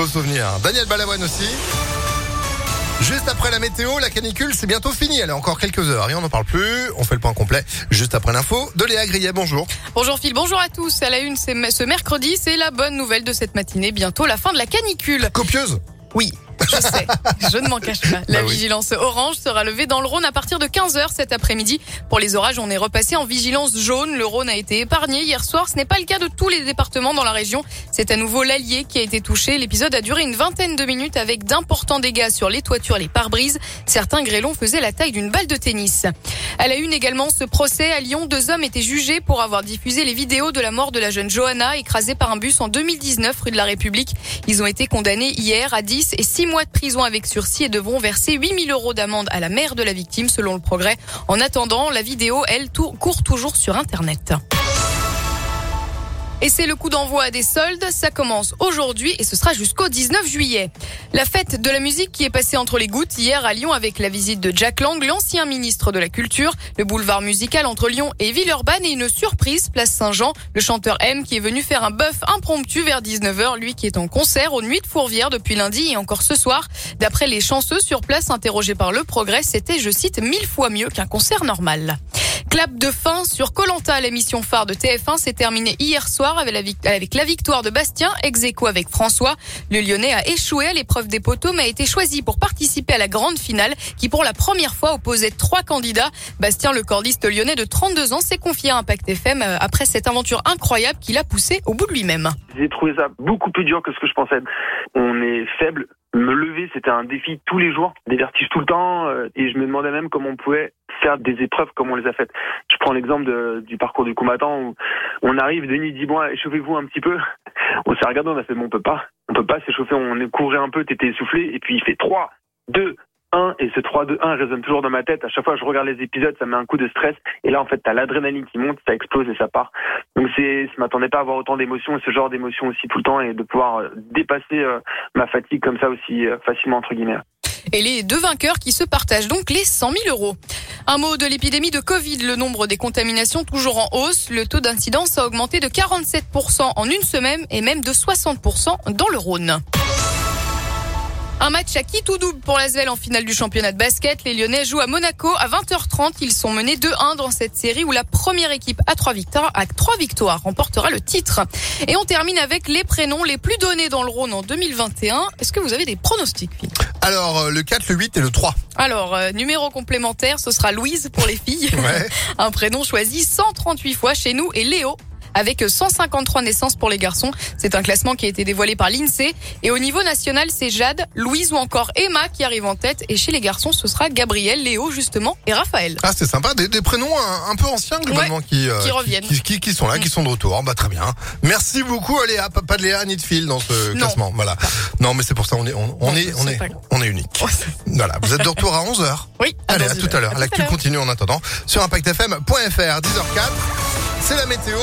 beaux souvenirs. Daniel Balavoine aussi. Juste après la météo, la canicule, c'est bientôt fini. Elle a encore quelques heures et on n'en parle plus. On fait le point complet juste après l'info de Léa Grillet. Bonjour. Bonjour Phil, bonjour à tous. À la une, c'est ce mercredi, c'est la bonne nouvelle de cette matinée. Bientôt la fin de la canicule. Copieuse? Oui, je sais, je ne m'en cache pas. La Bah oui. vigilance orange sera levée dans le Rhône à partir de 15h cet après-midi. Pour les orages, on est repassé en vigilance jaune. Le Rhône a été épargné hier soir. Ce n'est pas le cas de tous les départements dans la région. C'est à nouveau l'Allier qui a été touché. L'épisode a duré une vingtaine de minutes avec d'importants dégâts sur les toitures, les pare-brises. Certains grêlons faisaient la taille d'une balle de tennis. À la une également, ce procès à Lyon, deux hommes étaient jugés pour avoir diffusé les vidéos de la mort de la jeune Johanna écrasée par un bus en 2019 rue de la République. Ils ont été condamnés hier à 10 et 6 mois de prison avec sursis et devront verser 8000 euros d'amende à la mère de la victime selon le progrès. En attendant, la vidéo, elle, court toujours sur Internet. Et c'est le coup d'envoi des soldes. Ça commence aujourd'hui et ce sera jusqu'au 19 juillet. La fête de la musique qui est passée entre les gouttes hier à Lyon avec la visite de Jack Lang, l'ancien ministre de la Culture, le boulevard musical entre Lyon et Villeurbanne et une surprise place Saint-Jean, le chanteur M qui est venu faire un bœuf impromptu vers 19h, lui qui est en concert aux Nuits de Fourvière depuis lundi et encore ce soir. D'après les chanceux sur place interrogés par Le Progrès, c'était, je cite, mille fois mieux qu'un concert normal. Clap de fin sur Colanta, l'émission phare de TF1 s'est terminée hier soir avec la, la victoire de Bastien, ex avec François. Le Lyonnais a échoué à l'épreuve des poteaux mais a été choisi pour participer à la grande finale qui pour la première fois opposait trois candidats. Bastien, le cordiste lyonnais de 32 ans, s'est confié à Impact FM euh, après cette aventure incroyable qu'il a poussé au bout de lui-même. J'ai trouvé ça beaucoup plus dur que ce que je pensais. On est faible. Me lever, c'était un défi tous les jours, des vertiges tout le temps, euh, et je me demandais même comment on pouvait faire des épreuves comme on les a faites. Je prends l'exemple de- du parcours du combattant où on arrive, Denis dit bon, échauffez-vous un petit peu. On s'est regardé, on a fait bon, on peut pas, on peut pas s'échauffer, on est couré un peu, t'étais essoufflé, et puis il fait 3, 2, 1, et ce 3, 2, 1 résonne toujours dans ma tête. À chaque fois que je regarde les épisodes, ça met un coup de stress, et là en fait t'as l'adrénaline qui monte, ça explose et ça part. Donc c'est, je m'attendais pas à avoir autant d'émotions et ce genre d'émotions aussi tout le temps et de pouvoir euh, dépasser euh, ma fatigue comme ça aussi euh, facilement entre guillemets. Et les deux vainqueurs qui se partagent donc les 100 000 euros. Un mot de l'épidémie de Covid. Le nombre des contaminations toujours en hausse. Le taux d'incidence a augmenté de 47% en une semaine et même de 60% dans le Rhône. Un match à qui tout double pour l'Asvel en finale du championnat de basket. Les Lyonnais jouent à Monaco à 20h30. Ils sont menés 2-1 dans cette série où la première équipe à trois victoires, remportera le titre. Et on termine avec les prénoms les plus donnés dans le Rhône en 2021. Est-ce que vous avez des pronostics, Alors, euh, le 4, le 8 et le 3. alors, euh, numéro complémentaire, ce sera Louise pour les filles. Ouais. Un prénom choisi 138 fois chez nous et Léo avec 153 naissances pour les garçons. C'est un classement qui a été dévoilé par l'INSEE. Et au niveau national, c'est Jade, Louise ou encore Emma qui arrivent en tête. Et chez les garçons, ce sera Gabriel, Léo justement et Raphaël. Ah, c'est sympa. Des, des prénoms un, un peu anciens, globalement, qui, euh, qui reviennent. Qui, qui- qui sont là, qui sont de retour. Bah, très bien. Merci beaucoup, Léa. Pas, de Léa ni de Phil dans ce Non. classement. Voilà. Non, mais c'est pour ça, on est, on, on Non, est, on est, pas on est unique. Voilà. Vous êtes de retour à 11h. Oui, Allez, à dans tout à l'heure. heure. L'actu continue en attendant sur ImpactFM.fr. 10h04. C'est la météo.